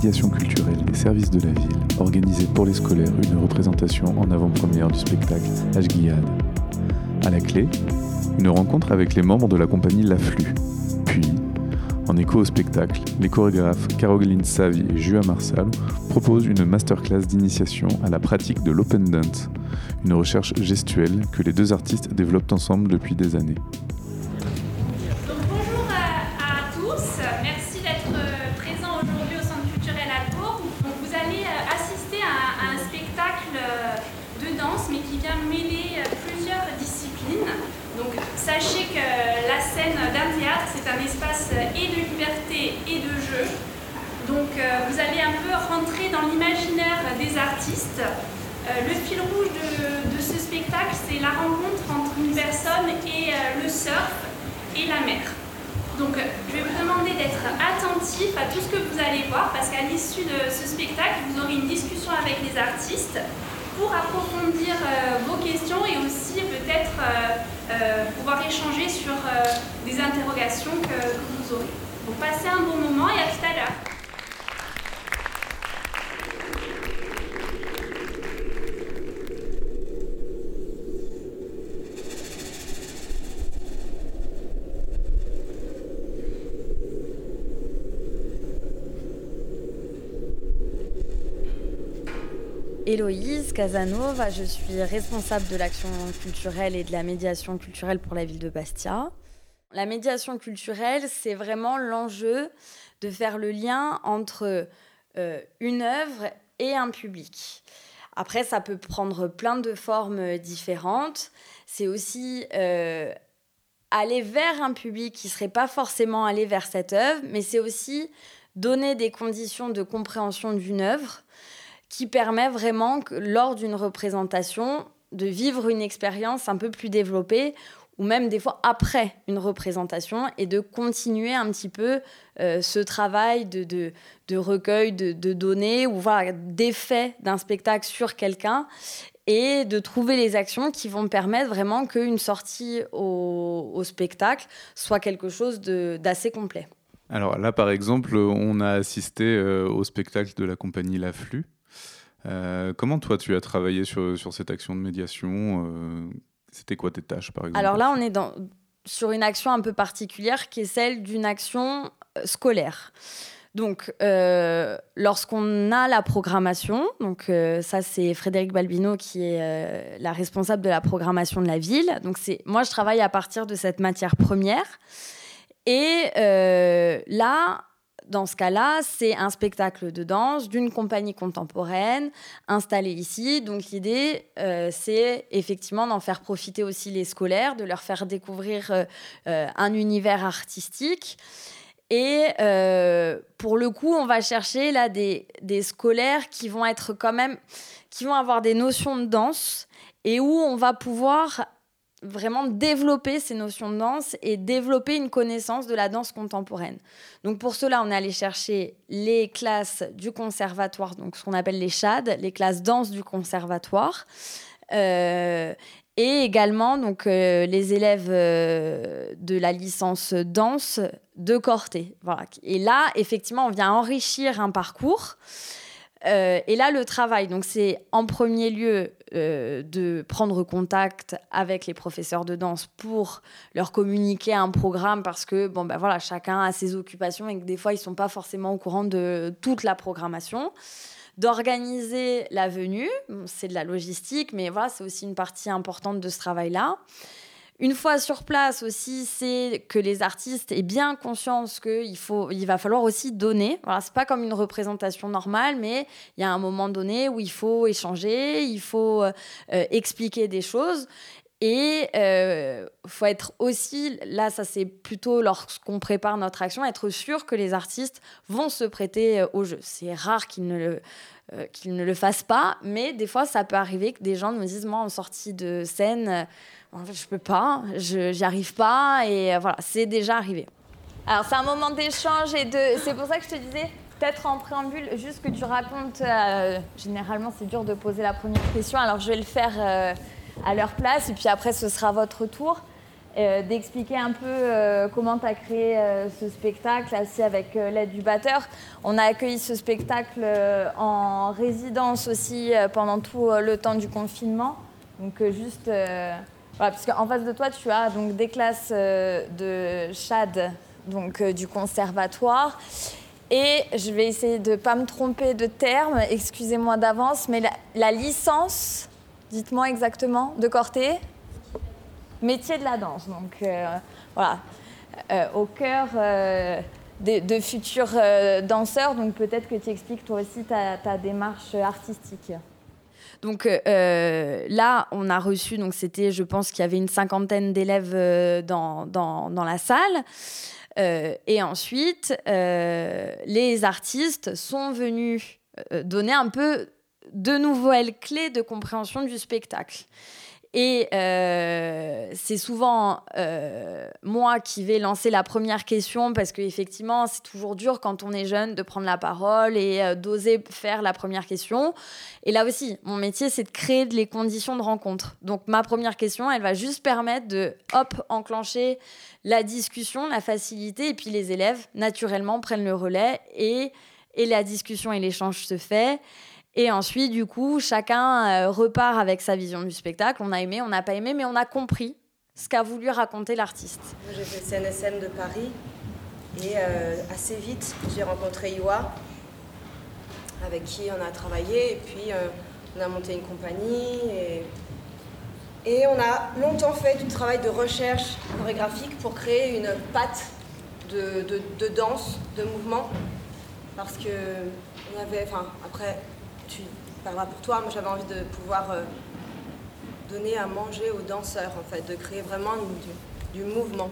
culturelle des services de la ville organisait pour les scolaires une représentation en avant-première du spectacle Ashguiade. À la clé, une rencontre avec les membres de la compagnie L'Afflux. Puis, en écho au spectacle, les chorégraphes Caroline Savi et Jua Marsal proposent une masterclass d'initiation à la pratique de l'open dance, une recherche gestuelle que les deux artistes développent ensemble depuis des années. Euh, vous allez un peu rentrer dans l'imaginaire des artistes. Euh, le fil rouge de, ce spectacle, c'est la rencontre entre une personne et euh, le surf et la mer. Donc je vais vous demander d'être attentif à tout ce que vous allez voir parce qu'à l'issue de ce spectacle, vous aurez une discussion avec les artistes pour approfondir vos questions et aussi peut-être pouvoir échanger sur des interrogations que, que vous aurez. Donc passez un bon moment et à tout à l'heure. Héloïse Casanova, je suis responsable de l'action culturelle et de la médiation culturelle pour la ville de Bastia. La médiation culturelle, c'est vraiment l'enjeu de faire le lien entre euh, une œuvre et un public. Après, ça peut prendre plein de formes différentes. C'est aussi euh, aller vers un public qui ne serait pas forcément allé vers cette œuvre, mais c'est aussi donner des conditions de compréhension d'une œuvre qui permet vraiment, que, lors d'une représentation, de vivre une expérience un peu plus développée ou même des fois après une représentation et de continuer un petit peu euh, ce travail de, de, recueil de, données ou voilà, d'effet d'un spectacle sur quelqu'un et de trouver les actions qui vont permettre vraiment qu'une sortie au, au, spectacle soit quelque chose d'assez complet. Alors là, par exemple, on a assisté euh, au spectacle de la compagnie L'Afflux. Euh, comment toi tu as travaillé sur, sur cette action de médiation euh, C'était quoi tes tâches par exemple? Alors là on est dans, sur une action un peu particulière qui est celle d'une action euh, scolaire. Donc, lorsqu'on a la programmation, donc ça c'est Frédéric Balbino qui est la responsable de la programmation de la ville. Donc c'est moi je travaille à partir de cette matière première. Et là, dans ce cas-là, c'est un spectacle de danse d'une compagnie contemporaine installée ici. Donc l'idée, euh, c'est effectivement d'en faire profiter aussi les scolaires, de leur faire découvrir euh, euh, un univers artistique. Et pour le coup, on va chercher là des, des scolaires qui vont être quand même, qui vont avoir des notions de danse et où on va pouvoir vraiment développer ces notions de danse et développer une connaissance de la danse contemporaine. Donc pour cela, on est allé chercher les classes du conservatoire, donc ce qu'on appelle les CHAD, les classes danse du conservatoire. Euh, et également donc euh, les élèves euh, de la licence danse de Corté. Voilà. Et là, effectivement, on vient enrichir un parcours euh, et là, le travail, donc c'est en premier lieu euh, de prendre contact avec les professeurs de danse pour leur communiquer un programme parce que bon ben voilà, chacun a ses occupations et que des fois ils sont pas forcément au courant de toute la programmation. D'organiser la venue, c'est de la logistique, mais voilà, c'est aussi une partie importante de ce travail-là. Une fois sur place aussi, c'est que les artistes aient bien conscience qu'il faut, il va falloir aussi donner. Voilà, c'est pas comme une représentation normale, mais il y a un moment donné où il faut échanger, il faut euh, expliquer des choses. Et euh, faut être aussi, là, ça c'est plutôt lorsqu'on prépare notre action, être sûr que les artistes vont se prêter euh, au jeu. C'est rare qu'ils ne le qu'ils ne le fassent pas, mais des fois ça peut arriver que des gens me disent moi en sortie de scène en fait, je peux pas, je n'y arrive pas, et euh, voilà, c'est déjà arrivé. Alors, c'est un moment d'échange, et de... c'est pour ça que je te disais, peut-être en préambule, juste que tu racontes, euh, généralement, c'est dur de poser la première question, alors je vais le faire euh, à leur place, et puis après, ce sera votre tour. d'expliquer un peu comment tu as créé ce spectacle, aussi avec l'aide du batteur. On a accueilli ce spectacle en résidence aussi pendant tout le temps du confinement. Donc juste, voilà, parce qu'en face de toi, tu as donc des classes de CHAD, donc du conservatoire, et je vais essayer de ne pas me tromper de terme, excusez-moi d'avance, mais la, licence, dites-moi exactement, de Corté Métier de la danse. Donc euh, voilà, euh, au cœur euh, de, futurs danseurs, donc peut-être que tu expliques toi aussi ta démarche artistique. Donc là, on a reçu, donc c'était, je pense qu'il y avait une cinquantaine d'élèves dans, dans, la salle. Euh, et ensuite, euh, les artistes sont venus euh, donner un peu de nouvelles clés de compréhension du spectacle. Et euh, c'est souvent euh, moi qui vais lancer la première question parce qu'effectivement, c'est toujours dur quand on est jeune de prendre la parole et euh, d'oser faire la première question. Et là aussi, mon métier, c'est de créer les conditions de rencontre. Donc ma première question, elle va juste permettre de, hop, enclencher la discussion, la facilité, et puis les élèves, naturellement, prennent le relais et, et la discussion et l'échange se fait. Et ensuite, du coup, chacun euh, repart avec sa vision du spectacle. On a aimé, on n'a pas aimé, mais on a compris ce qu'a voulu raconter l'artiste. J'ai fait CNSM de Paris et euh, assez vite, j'ai rencontré Iwa, avec qui on a travaillé, et puis euh, on a monté une compagnie. Et, on a longtemps fait du travail de recherche chorégraphique pour créer une patte de, de, de danse, de mouvement, parce que on avait, enfin, après, tu parleras pour toi. Moi, j'avais envie de pouvoir euh, donner à manger aux danseurs, en fait, de créer vraiment du, mouvement.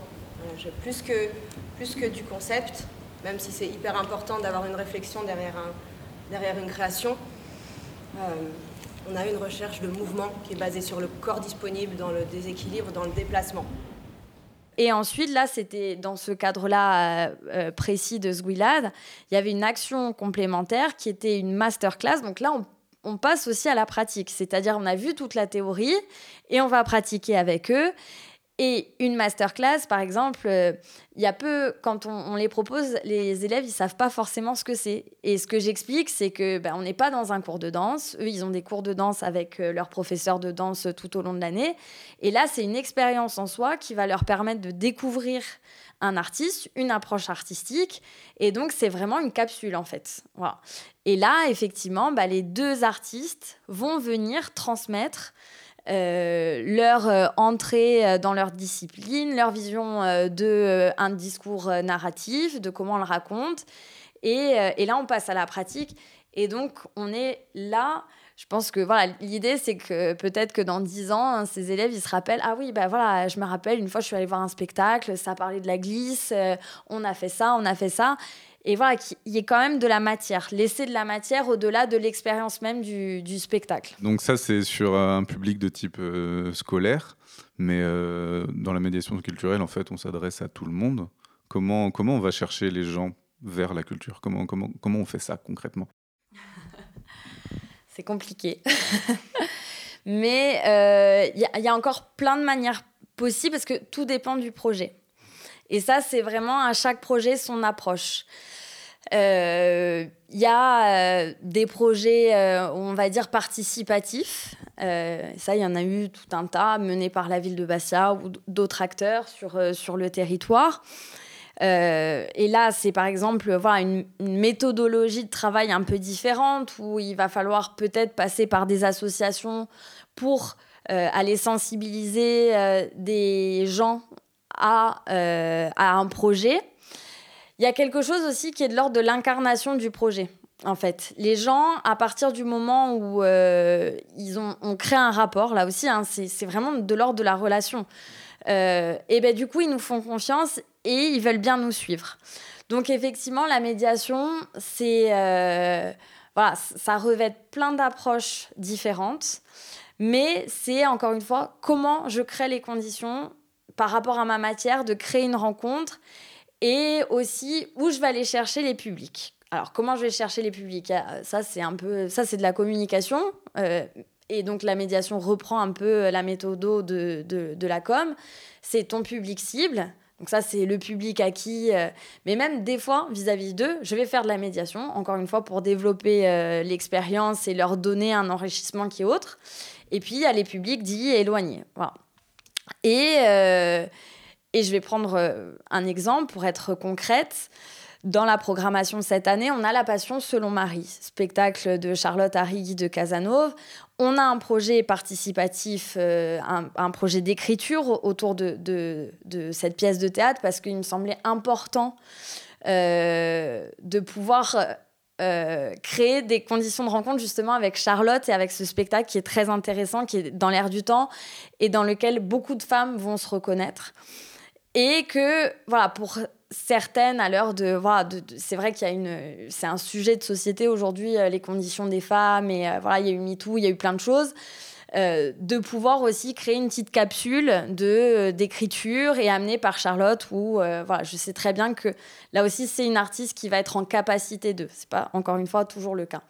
plus, que, du concept, même si c'est hyper important d'avoir une réflexion derrière une création. Euh, on a une recherche de mouvement qui est basée sur le corps disponible, dans le déséquilibre, dans le déplacement. Et ensuite, là, c'était dans ce cadre-là euh, précis de Sguilad, il y avait une action complémentaire qui était une masterclass. Donc là, on passe aussi à la pratique. C'est-à-dire, on a vu toute la théorie et on va pratiquer avec eux. Et une masterclass, par exemple, euh, il y a peu, quand on, les propose, les élèves, ils savent pas forcément ce que c'est. Et ce que j'explique, c'est que ben, on n'est pas dans un cours de danse. Eux, ils ont des cours de danse avec euh, leur professeur de danse tout au long de l'année. Et là, c'est une expérience en soi qui va leur permettre de découvrir un artiste, une approche artistique. Et donc, c'est vraiment une capsule, en fait. Voilà. Et là, effectivement, ben, les deux artistes vont venir transmettre euh, leur euh, entrée euh, dans leur discipline, leur vision de un discours narratif, de comment on le raconte. Et, et, là, on passe à la pratique. Et donc, on est là. Je pense que voilà, l'idée, c'est que peut-être que dans dix ans, ces élèves, ils se rappellent Ah oui, bah voilà, je me rappelle, une fois, je suis allée voir un spectacle, ça parlait de la glisse, on a fait ça, on a fait ça et voilà, qu'il y ait quand même de la matière, laisser de la matière au-delà de l'expérience même du, spectacle. Donc ça, c'est sur un public de type euh, scolaire, mais euh, dans la médiation culturelle, en fait, on s'adresse à tout le monde. Comment, comment on va chercher les gens vers la culture? Comment, comment, comment on fait ça concrètement? C'est compliqué. mais euh, il y, a encore plein de manières possibles parce que tout dépend du projet. Et ça, c'est vraiment à chaque projet son approche. Il euh, y a euh, des projets, euh, on va dire, participatifs. ça, il y en a eu tout un tas, menés par la ville de Bastia ou d'autres acteurs sur, sur le territoire. et là, c'est par exemple voilà, une, une, méthodologie de travail un peu différente où il va falloir peut-être passer par des associations pour aller sensibiliser des gens à, à un projet. Il y a quelque chose aussi qui est de l'ordre de l'incarnation du projet. En fait, les gens, à partir du moment où euh, ils ont on crée un rapport, là aussi, hein, c'est vraiment de l'ordre de la relation. Euh, et ben du coup, ils nous font confiance et ils veulent bien nous suivre. Donc effectivement, la médiation, c'est euh, voilà, ça revêt plein d'approches différentes, mais c'est encore une fois comment je crée les conditions par rapport à ma matière de créer une rencontre et aussi où je vais aller chercher les publics. Alors, comment je vais chercher les publics? Ça, c'est un peu, ça, c'est de la communication. Euh, et donc la médiation reprend un peu la méthode de, de, la com, c'est ton public cible. Donc ça, c'est le public acquis. Euh, mais même des fois, vis-à-vis d'eux, je vais faire de la médiation, encore une fois, pour développer euh, l'expérience et leur donner un enrichissement qui est autre. Et puis, il y a les publics dits éloignés. Voilà. Et, euh, et je vais prendre un exemple pour être concrète. Dans la programmation cette année, on a La Passion selon Marie, spectacle de Charlotte Harry de Casanova. On a un projet participatif, euh, un, projet d'écriture autour de, cette pièce de théâtre parce qu'il me semblait important euh, de pouvoir euh, créer des conditions de rencontre justement avec Charlotte et avec ce spectacle qui est très intéressant, qui est dans l'air du temps et dans lequel beaucoup de femmes vont se reconnaître. Et que, voilà, pour certaines à l'heure de voilà c'est vrai qu'il y a une c'est un sujet de société aujourd'hui euh, les conditions des femmes et euh, voilà il y a eu MeToo il y a eu plein de choses euh, de pouvoir aussi créer une petite capsule de d'écriture et amenée par Charlotte où voilà je sais très bien que là aussi c'est une artiste qui va être en capacité de c'est pas encore une fois toujours le cas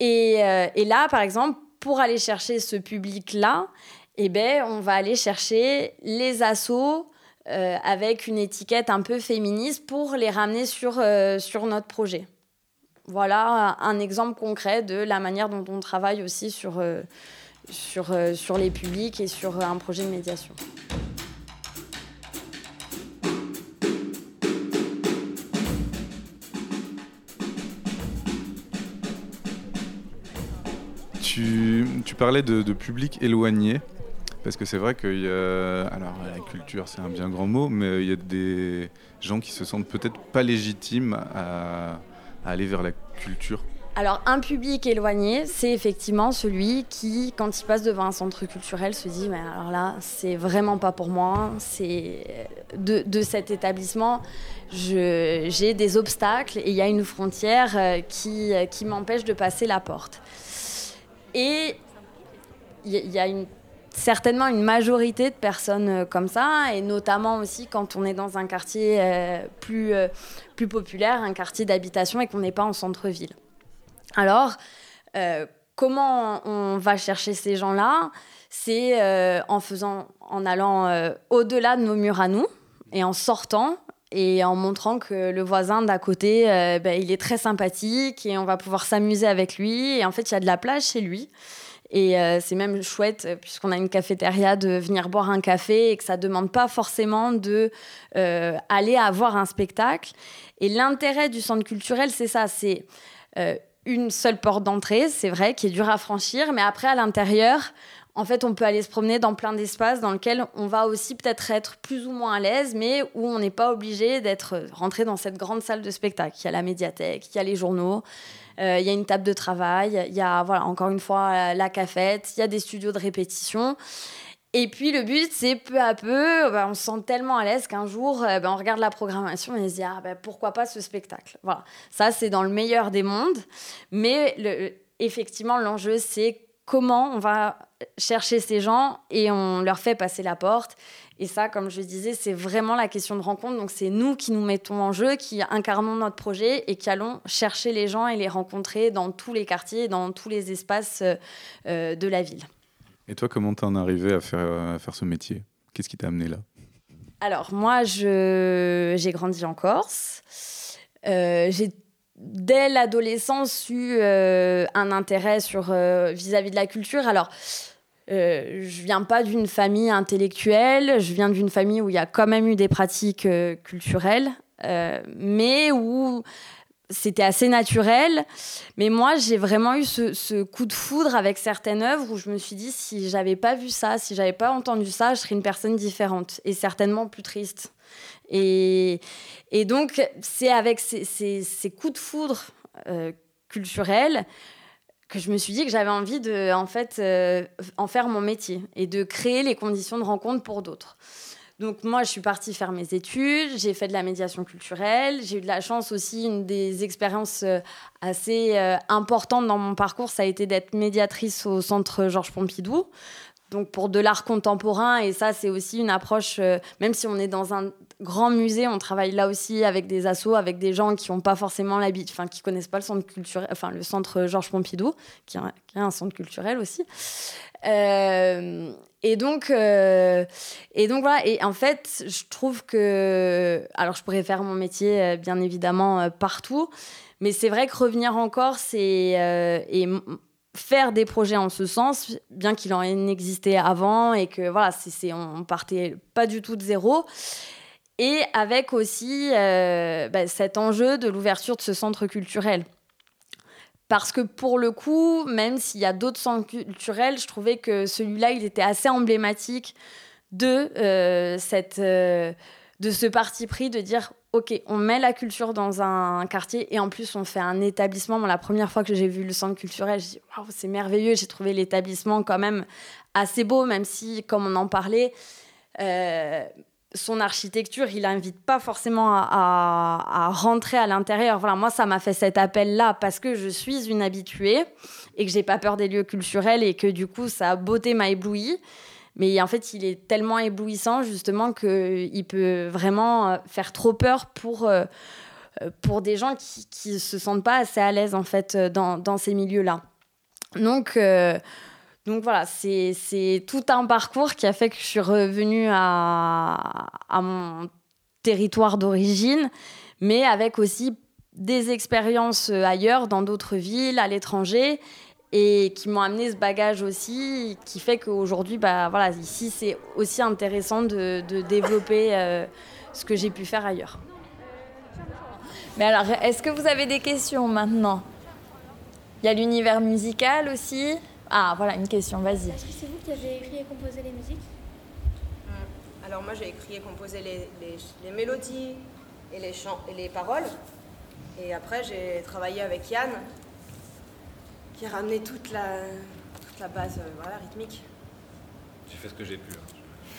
et, et là par exemple pour aller chercher ce public là eh ben on va aller chercher les assos euh, avec une étiquette un peu féministe pour les ramener sur, euh, sur notre projet. Voilà un exemple concret de la manière dont on travaille aussi sur, euh, sur, sur les publics et sur un projet de médiation. Tu, tu parlais de, de public éloigné. Parce que c'est vrai qu'il y a. Alors, la culture, c'est un bien grand mot, mais il y a des gens qui se sentent peut-être pas légitimes à, aller vers la culture. Alors, un public éloigné, c'est effectivement celui qui, quand il passe devant un centre culturel, se dit Mais alors là, c'est vraiment pas pour moi. C'est de, de cet établissement, j'ai des obstacles et il y a une frontière euh, qui, qui m'empêche de passer la porte. Et il y, a certainement une majorité de personnes euh, comme ça, et notamment aussi quand on est dans un quartier euh, euh, plus populaire, un quartier d'habitation et qu'on n'est pas en centre-ville. Alors, comment on va chercher ces gens-là? C'est en faisant, en allant au-delà de nos murs à nous et en sortant et en montrant que le voisin d'à côté, ben, il est très sympathique et on va pouvoir s'amuser avec lui. Et en fait, il y a de la plage chez lui. Et euh, c'est même chouette, euh, puisqu'on a une cafétéria, de venir boire un café et que ça ne demande pas forcément de euh, aller avoir un spectacle. Et l'intérêt du centre culturel, c'est ça, c'est une seule porte d'entrée, c'est vrai, qui est dure à franchir, mais après, à l'intérieur, en fait, on peut aller se promener dans plein d'espaces dans lesquels on va aussi peut-être être plus ou moins à l'aise, mais où on n'est pas obligé d'être rentré dans cette grande salle de spectacle. Il y a la médiathèque, il y a les journaux, euh, il y a une table de travail, il y a, voilà, encore une fois, la cafette, il y a des studios de répétition. Et puis le but, c'est peu à peu, bah, on se sent tellement à l'aise qu'un jour, euh, bah, on regarde la programmation et on se dit, ah, bah, pourquoi pas ce spectacle? Voilà, ça c'est dans le meilleur des mondes. Mais effectivement, l'enjeu, c'est comment on va chercher ces gens et on leur fait passer la porte. Et ça, comme je disais, c'est vraiment la question de rencontre. Donc c'est nous qui nous mettons en jeu, qui incarnons notre projet et qui allons chercher les gens et les rencontrer dans tous les quartiers, dans tous les espaces euh, de la ville. Et toi, comment t'en es arrivé à faire, à faire ce métier? Qu'est-ce qui t'a amené là? Alors moi, j'ai grandi en Corse. Euh, j'ai dès l'adolescence eu euh, un intérêt sur vis-à-vis -vis de la culture. Alors euh, je viens pas d'une famille intellectuelle, je viens d'une famille où il y a quand même eu des pratiques euh, culturelles, euh, mais où c'était assez naturel. Mais moi, j'ai vraiment eu ce, coup de foudre avec certaines œuvres où je me suis dit, si j'avais pas vu ça, si j'avais pas entendu ça, je serais une personne différente et certainement plus triste. Et, et donc, c'est avec ces, ces, ces, coups de foudre culturels que je me suis dit que j'avais envie de en fait euh, en faire mon métier et de créer les conditions de rencontre pour d'autres. Donc moi, je suis partie faire mes études, j'ai fait de la médiation culturelle, j'ai eu de la chance aussi, une des expériences euh, assez euh, importantes dans mon parcours, ça a été d'être médiatrice au centre Georges Pompidou. Donc pour de l'art contemporain, et ça c'est aussi une approche, même si on est dans un grand musée. On travaille là aussi avec des assos, avec des gens qui n'ont pas forcément l'habitude, enfin qui connaissent pas le centre culturel, enfin le centre Georges Pompidou, qui est un, centre culturel aussi. Euh, et donc, euh, et donc voilà. Et en fait, je trouve que, alors je pourrais faire mon métier euh, bien évidemment partout, mais c'est vrai que revenir en Corse et, et faire des projets en ce sens, bien qu'il en existait avant et que voilà, c'est, on partait pas du tout de zéro. Et avec aussi euh, bah, cet enjeu de l'ouverture de ce centre culturel. Parce que pour le coup, même s'il y a d'autres centres culturels, je trouvais que celui-là, il était assez emblématique de, euh, cette, euh, de ce parti pris de dire ok, on met la culture dans un quartier et en plus on fait un établissement. la première fois que j'ai vu le centre culturel, j'ai dit waouh, c'est merveilleux. J'ai trouvé l'établissement quand même assez beau, même si, comme on en parlait, son architecture, il n'invite pas forcément à, rentrer à l'intérieur. Voilà, moi, ça m'a fait cet appel-là parce que je suis une habituée et que j'ai pas peur des lieux culturels et que du coup, sa beauté m'a ébloui. Mais en fait, il est tellement éblouissant justement qu'il peut vraiment euh, faire trop peur pour, euh, pour des gens qui ne se sentent pas assez à l'aise en fait dans, dans ces milieux-là. Donc, euh, donc voilà, c'est tout un parcours qui a fait que je suis revenue à, mon territoire d'origine, mais avec aussi des expériences ailleurs, dans d'autres villes, à l'étranger, et qui m'ont amené ce bagage aussi, qui fait qu'aujourd'hui, bah, voilà, ici, c'est aussi intéressant de, développer euh, ce que j'ai pu faire ailleurs. Mais alors, est-ce que vous avez des questions maintenant? Il y a l'univers musical aussi? Ah, voilà, une question, vas-y. Est-ce que c'est vous qui avez écrit et composé les musiques? Hum, Alors moi j'ai écrit et composé les, les, mélodies et les, chants, et les paroles. Et après j'ai travaillé avec Yann qui a ramené toute la, toute la base euh, voilà, rythmique. J'ai fait ce que j'ai pu. Hein.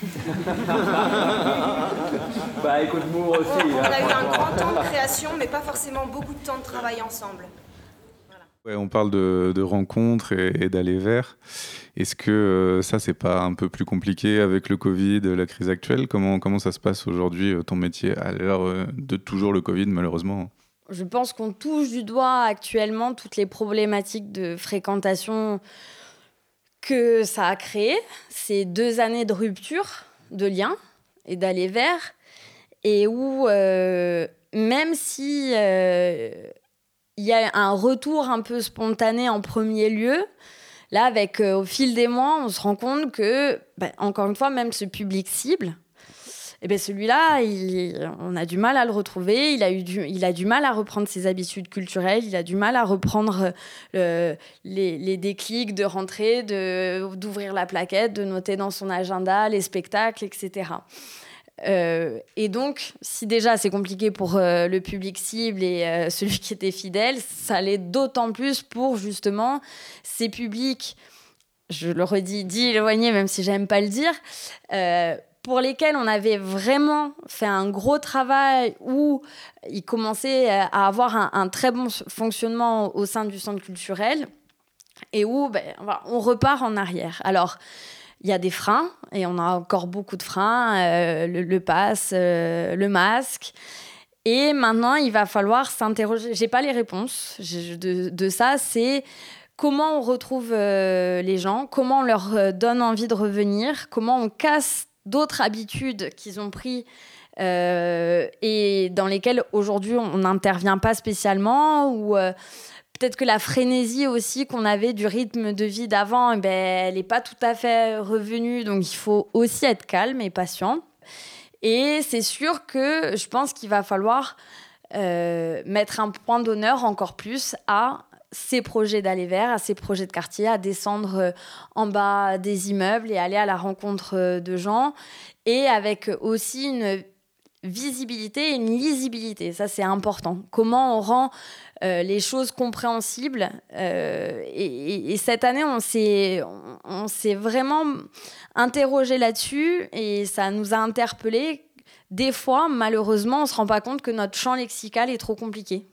bah écoute-moi aussi. On, on a eu un grand temps de création, mais pas forcément beaucoup de temps de travail ensemble on parle de, rencontres et, d'aller vers. Est-ce que euh, ça, c'est pas un peu plus compliqué avec le Covid, la crise actuelle? Comment, comment ça se passe aujourd'hui, euh, ton métier, à l'heure de toujours le Covid, malheureusement? Je pense qu'on touche du doigt actuellement toutes les problématiques de fréquentation que ça a créé. Ces deux années de rupture de lien et d'aller vers, et où, même si il y a un retour un peu spontané en premier lieu. Là, avec euh, au fil des mois, on se rend compte que, ben, encore une fois, même ce public cible, eh ben celui-là, on a du mal à le retrouver. Il a, eu du, il a du mal à reprendre ses habitudes culturelles. Il a du mal à reprendre euh, les, déclics de rentrer, d'ouvrir la plaquette, de noter dans son agenda les spectacles, etc. Euh, et donc, si déjà c'est compliqué pour euh, le public cible et celui qui était fidèle, ça l'est d'autant plus pour justement ces publics, je le redis, dit éloignés, même si j'aime pas le dire, pour lesquels on avait vraiment fait un gros travail où ils commençaient à avoir un, très bon fonctionnement au sein du centre culturel et où ben, on repart en arrière. Alors, il y a des freins, et on a encore beaucoup de freins, euh, le, le, pass, euh, le masque. Et maintenant, il va falloir s'interroger. J'ai pas les réponses de, de ça. C'est comment on retrouve euh, les gens, comment on leur donne envie de revenir, comment on casse d'autres habitudes qu'ils ont pris et dans lesquelles aujourd'hui on n'intervient pas spécialement ou peut-être que la frénésie aussi qu'on avait du rythme de vie d'avant, eh ben, elle n'est pas tout à fait revenue. Donc il faut aussi être calme et patient. Et c'est sûr que je pense qu'il va falloir euh, mettre un point d'honneur encore plus à ces projets d'aller vers, à ces projets de quartier, à descendre euh, en bas des immeubles et aller à la rencontre euh, de gens. Et avec aussi une visibilité et une lisibilité. Ça, c'est important. Comment on rend euh, les choses compréhensibles. Et, cette année, on s'est, on, s'est vraiment interrogé là-dessus et ça nous a interpellés. Des fois, malheureusement, on ne se rend pas compte que notre champ lexical est trop compliqué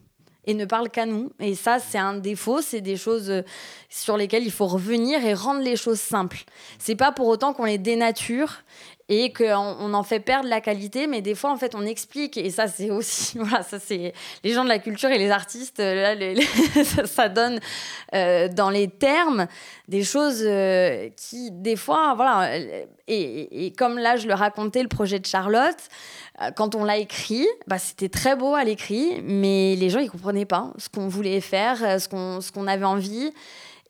et ne parle qu'à nous. Et ça, c'est un défaut, c'est des choses euh, sur lesquelles il faut revenir et rendre les choses simples. C'est pas pour autant qu'on les dénature et qu'on on en fait perdre la qualité, mais des fois, en fait, on explique, et ça, c'est aussi, voilà, ça, c'est les gens de la culture et les artistes, là, ça, donne euh, dans les termes des choses euh, qui, des fois, voilà, et, et, comme là, je le racontais, le projet de Charlotte, euh, quand on l'a écrit, bah, c'était très beau à l'écrit, mais les gens, ils comprenaient pas ce qu'on voulait faire, ce qu'on, ce qu'on avait envie.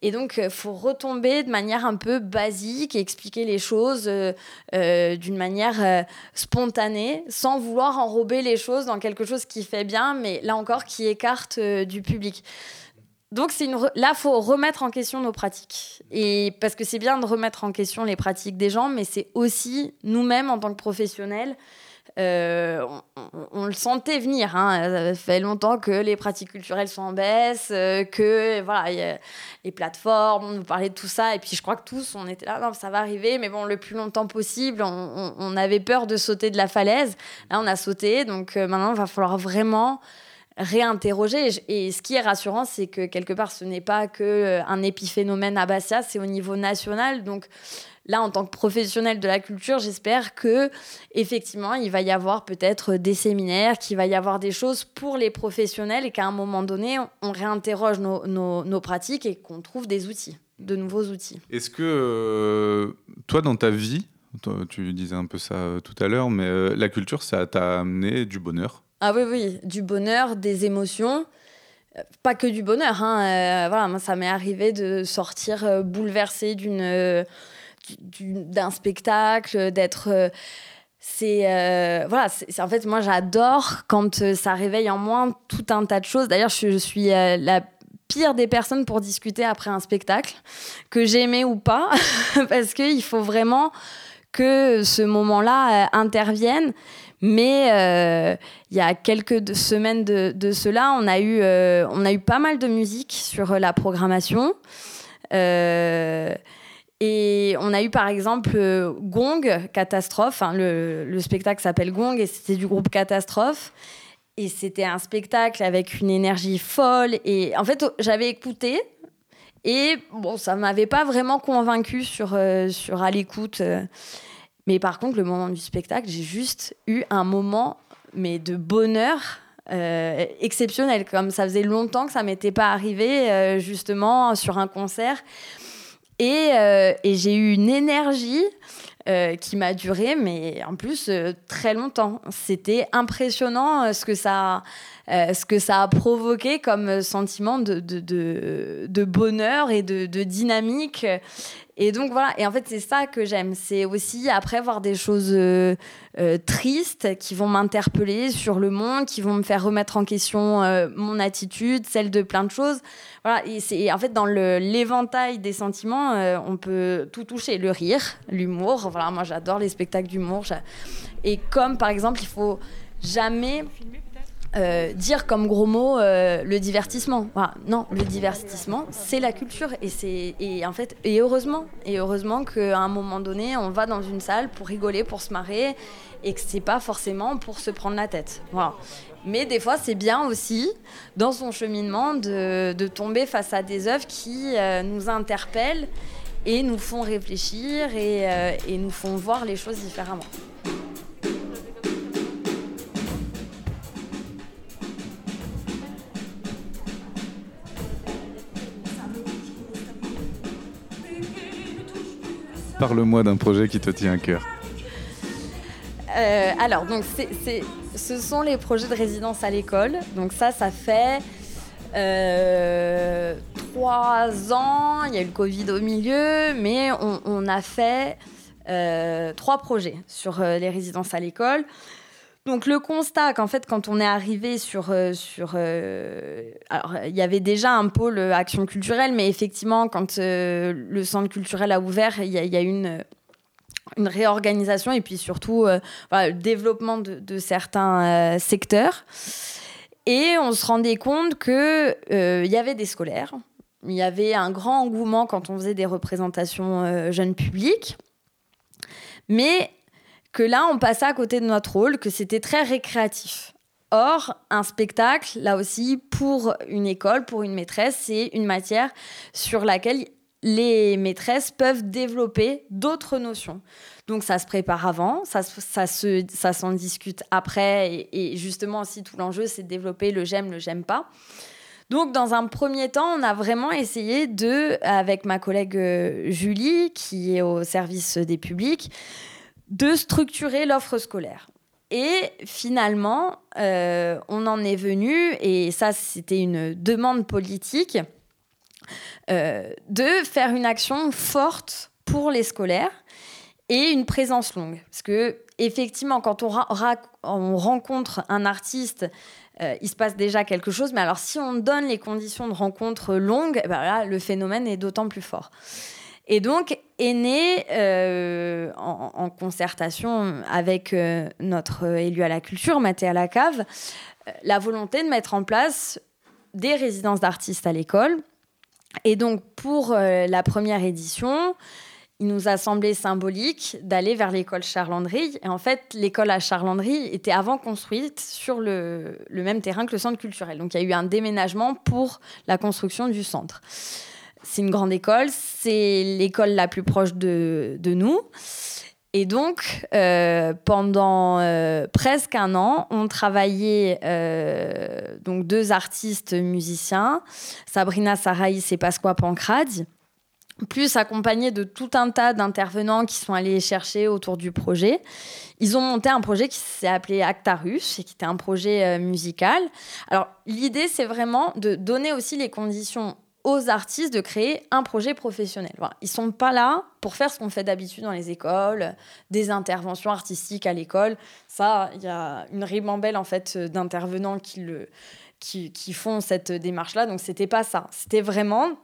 Et donc, il euh, faut retomber de manière un peu basique et expliquer les choses euh, euh, d'une manière spontanée, sans vouloir enrober les choses dans quelque chose qui fait bien, mais là encore, qui écarte du public. Donc une là, faut remettre en question nos pratiques. Et parce que c'est bien de remettre en question les pratiques des gens, mais c'est aussi nous-mêmes en tant que professionnels euh, on, le sentait venir. Hein. Ça fait longtemps que les pratiques culturelles sont en baisse, euh, que voilà, les plateformes, on parlait de tout ça. Et puis je crois que tous, on était là, non, ça va arriver, mais bon, le plus longtemps possible. On, avait peur de sauter de la falaise. Là, on a sauté. Donc euh, maintenant, il va falloir vraiment réinterroger. Et ce qui est rassurant, c'est que quelque part, ce n'est pas que un épiphénomène à Bastia, c'est au niveau national. Donc là, en tant que professionnel de la culture, j'espère que effectivement, il va y avoir peut-être des séminaires, qu'il va y avoir des choses pour les professionnels et qu'à un moment donné, on réinterroge nos, pratiques et qu'on trouve des outils, de nouveaux outils. Est-ce que euh, toi, dans ta vie, tu disais un peu ça euh, tout à l'heure, mais euh, la culture, ça t'a amené du bonheur? Ah oui, oui, du bonheur, des émotions pas que du bonheur. Hein. voilà, moi, ça m'est arrivé de sortir bouleversée d'une d'un spectacle, d'être euh, c'est euh, voilà c'est en fait moi j'adore quand euh, ça réveille en moi tout un tas de choses. D'ailleurs je, suis la pire des personnes pour discuter après un spectacle que j'aimais ou pas parce qu'il faut vraiment que ce moment-là intervienne. Mais il y a quelques semaines de, de, cela on a eu on a eu pas mal de musique sur la programmation et on a eu par exemple euh, Gong, Catastrophe. Hein, le, spectacle s'appelle Gong et c'était du groupe Catastrophe. Et c'était un spectacle avec une énergie folle. Et en fait, j'avais écouté. Et bon, ça m'avait pas vraiment convaincu sur, euh, sur à l'écoute. Euh. Mais par contre, le moment du spectacle, j'ai juste eu un moment mais de bonheur exceptionnel. Comme ça faisait longtemps que ça m'était pas arrivé, justement, sur un concert. Euh, et, j'ai eu une énergie euh, qui m'a duré, mais en plus euh, très longtemps. C'était impressionnant ce, que ça, ce a provoqué comme sentiment de bonheur et de, dynamique. Et donc voilà, et en fait c'est ça que j'aime, c'est aussi après voir des choses euh, euh, tristes qui vont m'interpeller sur le monde, qui vont me faire remettre en question euh, mon attitude, celle de plein de choses. Voilà, et c'est en fait dans l'éventail des sentiments, on peut tout toucher, le rire, l'humour. Voilà, moi j'adore les spectacles d'humour. Et comme par exemple, il faut jamais euh, dire comme gros mot euh, le divertissement. non, le divertissement, c'est la culture et c'est et en fait et heureusement et heureusement qu'à un moment donné, on va dans une salle pour rigoler, pour se marrer et que c'est pas forcément pour se prendre la tête. Voilà. Mais des fois, c'est bien aussi dans son cheminement de, tomber face à des œuvres qui euh, nous interpellent et nous font réfléchir et nous font voir les choses différemment. Parle-moi d'un projet qui te tient à cœur. Euh, alors, donc, ce sont les projets de résidence à l'école. Donc ça, ça fait euh, trois ans. Il y a eu le Covid au milieu, mais on, a fait euh, trois projets sur les résidences à l'école. Donc le constat qu'en fait quand on est arrivé sur sur alors il y avait déjà un pôle action culturelle mais effectivement quand le centre culturel a ouvert il y, a, une une réorganisation et puis surtout le développement de, certains secteurs. Et on se rendait compte que il y avait des scolaires il y avait un grand engouement quand on faisait des représentations jeunes publics. Mais que là, on passait à côté de notre rôle, que c'était très récréatif. Or, un spectacle, là aussi, pour une école, pour une maîtresse, c'est une matière sur laquelle les maîtresses peuvent développer d'autres notions. Donc ça se prépare avant, ça, ça, se, ça s'en discute après, et, justement aussi tout l'enjeu c'est de développer le j'aime, le j'aime pas. Donc dans un premier temps, on a vraiment essayé de, avec ma collègue euh, Julie, qui est au service des publics, de structurer l'offre scolaire. Et finalement, euh, on en est venu, et ça c'était une demande politique, euh, de faire une action forte pour les scolaires et une présence longue. Parce que effectivement, quand on, on rencontre un artiste, euh, il se passe déjà quelque chose. Mais alors, si on donne les conditions de rencontre longues, ben là, le phénomène est d'autant plus fort. Et donc est né, euh, en, concertation avec notre élu à la culture, Mathé à la cave, la volonté de mettre en place des résidences d'artistes à l'école et donc, pour euh, la première édition, il nous a semblé symbolique d'aller vers l'école Charlandry. Et en fait, l'école à Charlandry était avant construite sur le, même terrain que le centre culturel. Donc, il y a eu un déménagement pour la construction du centre. C'est une grande école, c'est l'école la plus proche de, nous. Et donc, euh, pendant euh, presque un an, on travaillait euh, donc deux artistes musiciens, Sabrina Saraïs et Pasqua Pancradi, plus accompagnés de tout un tas d'intervenants qui sont allés chercher autour du projet. Ils ont monté un projet qui s'est appelé Actarus et qui était un projet musical. Alors, l'idée, c'est vraiment de donner aussi les conditions aux artistes de créer un projet professionnel. Voilà. Ils sont pas là pour faire ce qu'on fait d'habitude dans les écoles, des interventions artistiques à l'école. Ça, il y a une ribambelle en fait d'intervenants qui le qui, qui font cette démarche-là. Donc c'était pas ça. C'était vraiment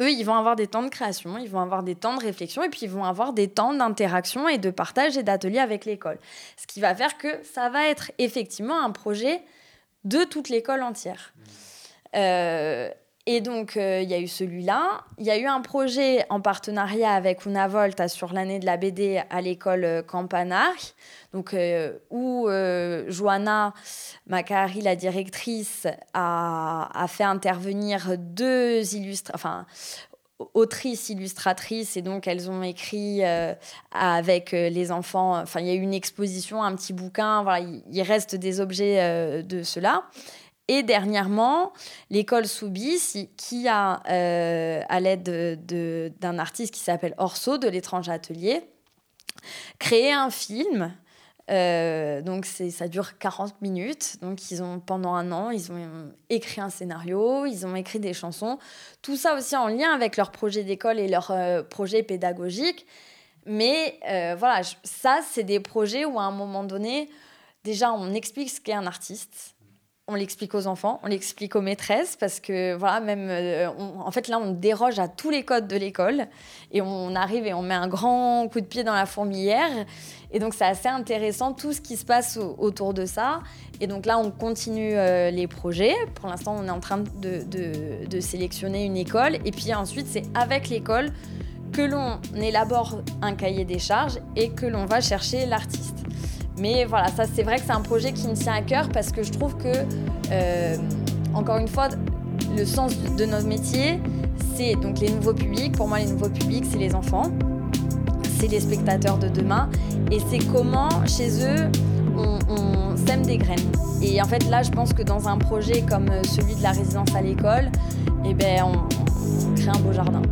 eux, ils vont avoir des temps de création, ils vont avoir des temps de réflexion et puis ils vont avoir des temps d'interaction et de partage et d'atelier avec l'école. Ce qui va faire que ça va être effectivement un projet de toute l'école entière. Euh, et donc, euh, il y a eu celui-là. Il y a eu un projet en partenariat avec Una Volta sur l'année de la BD à l'école euh, Campanari, donc, euh, où Joanna Macari, la directrice, a, fait intervenir deux illustres, enfin, autrices illustratrices. Et donc elles ont écrit avec les enfants. Enfin il y a eu une exposition un petit bouquin. Voilà il, reste des objets de cela et dernièrement, l'école Soubis, qui a, euh, à l'aide d'un artiste qui s'appelle Orso de l'étrange atelier, créé un film. Euh, donc ça dure 40 minutes. Donc ils ont pendant un an, ils ont écrit un scénario, ils ont écrit des chansons. Tout ça aussi en lien avec leur projet d'école et leur euh, projet pédagogique. Mais voilà, ça c'est des projets où à un moment donné, déjà on explique ce qu'est un artiste on l'explique aux enfants, on l'explique aux maîtresses parce que voilà, même euh, en fait là on déroge à tous les codes de l'école et on arrive et on met un grand coup de pied dans la fourmilière et donc c'est assez intéressant tout ce qui se passe autour de ça et donc là on continue euh, les projets. Pour l'instant on est en train de, de sélectionner une école et puis ensuite c'est avec l'école que l'on élabore un cahier des charges et que l'on va chercher l'artiste. Mais voilà, ça c'est vrai que c'est un projet qui me tient à cœur parce que je trouve que, euh, encore une fois, le sens de notre métier, c'est donc les nouveaux publics. Pour moi, les nouveaux publics, c'est les enfants, c'est les spectateurs de demain, et c'est comment chez eux on, sème des graines. Et en fait, là, je pense que dans un projet comme celui de la résidence à l'école, eh ben, on crée un beau jardin.